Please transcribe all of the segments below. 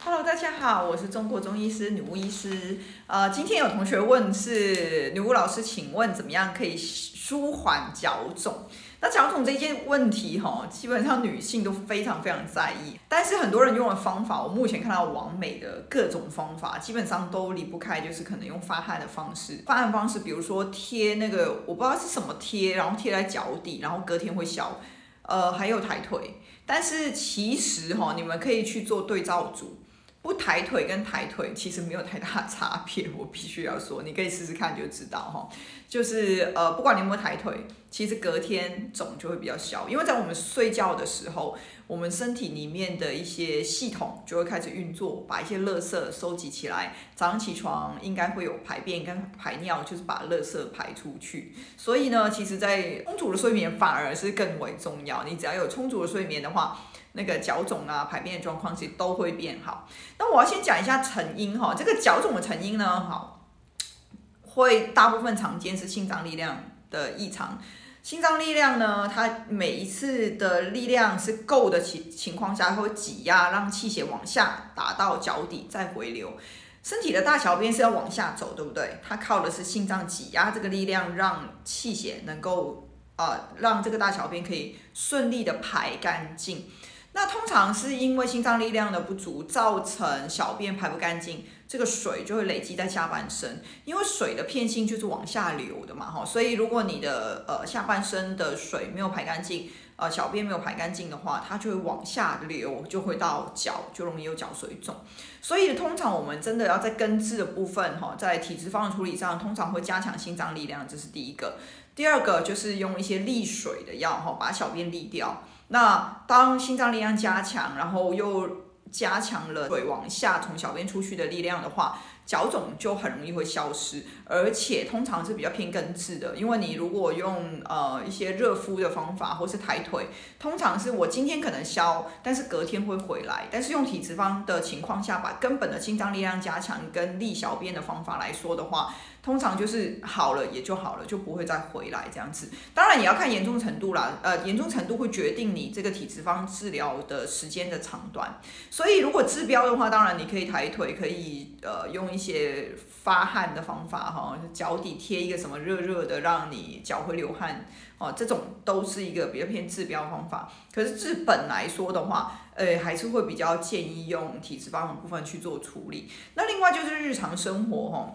Hello，大家好，我是中国中医师女巫医师。呃，今天有同学问是女巫老师，请问怎么样可以舒缓脚肿？那脚肿这件问题哈，基本上女性都非常非常在意。但是很多人用的方法，我目前看到网美的各种方法，基本上都离不开就是可能用发汗的方式。发汗方式，比如说贴那个我不知道是什么贴，然后贴在脚底，然后隔天会消。呃，还有抬腿。但是其实哈，你们可以去做对照组。不抬腿跟抬腿其实没有太大差别，我必须要说，你可以试试看就知道哈。就是呃，不管你有没有抬腿，其实隔天肿就会比较小，因为在我们睡觉的时候，我们身体里面的一些系统就会开始运作，把一些垃圾收集起来，早上起床应该会有排便跟排尿，就是把垃圾排出去。所以呢，其实，在充足的睡眠反而是更为重要。你只要有充足的睡眠的话，那个脚肿啊，排便的状况其实都会变好。那我要先讲一下成因哈，这个脚肿的成因呢，好，会大部分常见是心脏力量的异常。心脏力量呢，它每一次的力量是够的情情况下，会挤压让气血往下打到脚底再回流。身体的大小便是要往下走，对不对？它靠的是心脏挤压这个力量，让气血能够呃让这个大小便可以顺利的排干净。那通常是因为心脏力量的不足，造成小便排不干净，这个水就会累积在下半身。因为水的片性就是往下流的嘛，哈，所以如果你的呃下半身的水没有排干净，呃小便没有排干净的话，它就会往下流，就会到脚，就容易有脚水肿。所以通常我们真的要在根治的部分，哈，在体质方的处理上，通常会加强心脏力量，这是第一个。第二个就是用一些利水的药，哈，把小便利掉。那当心脏力量加强，然后又加强了水往下从小便出去的力量的话，脚肿就很容易会消失，而且通常是比较偏根治的。因为你如果用呃一些热敷的方法，或是抬腿，通常是我今天可能消，但是隔天会回来。但是用体脂肪的情况下，把根本的心脏力量加强跟利小便的方法来说的话。通常就是好了也就好了，就不会再回来这样子。当然也要看严重程度啦，呃，严重程度会决定你这个体脂肪治疗的时间的长短。所以如果治标的话，当然你可以抬腿，可以呃用一些发汗的方法哈，脚底贴一个什么热热的，让你脚会流汗哦，这种都是一个比较偏治标方法。可是治本来说的话，呃，还是会比较建议用体质方的部分去做处理。那另外就是日常生活哈。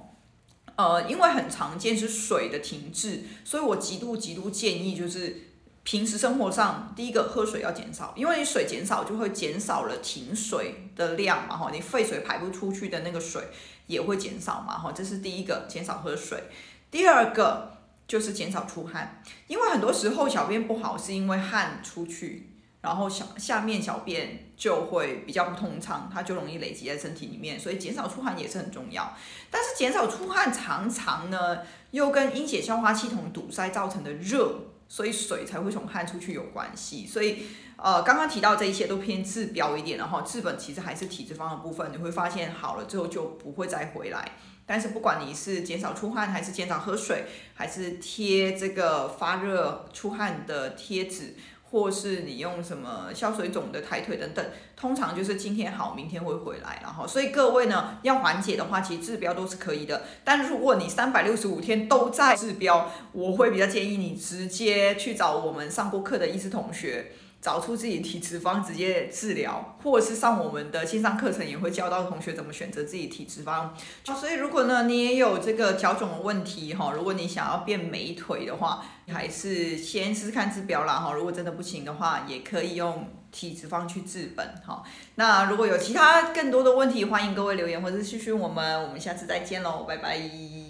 呃，因为很常见是水的停滞，所以我极度极度建议就是平时生活上，第一个喝水要减少，因为你水减少就会减少了停水的量嘛，哈，你废水排不出去的那个水也会减少嘛，哈，这是第一个，减少喝水。第二个就是减少出汗，因为很多时候小便不好是因为汗出去。然后小下面小便就会比较不通畅，它就容易累积在身体里面，所以减少出汗也是很重要。但是减少出汗常常呢，又跟阴血消化系统堵塞造成的热，所以水才会从汗出去有关系。所以呃，刚刚提到这一些都偏治标一点，然后治本其实还是体质方的部分，你会发现好了之后就不会再回来。但是不管你是减少出汗，还是减少喝水，还是贴这个发热出汗的贴纸。或是你用什么消水肿的抬腿等等，通常就是今天好，明天会回来，然后所以各位呢，要缓解的话，其实治标都是可以的。但如果你三百六十五天都在治标，我会比较建议你直接去找我们上过课的医师同学。找出自己体脂方直接治疗，或者是上我们的线上课程也会教到同学怎么选择自己体脂方。所以如果呢你也有这个脚肿的问题哈，如果你想要变美腿的话，还是先试试看治标啦哈。如果真的不行的话，也可以用体脂方去治本哈。那如果有其他更多的问题，欢迎各位留言或者是私讯我们。我们下次再见喽，拜拜。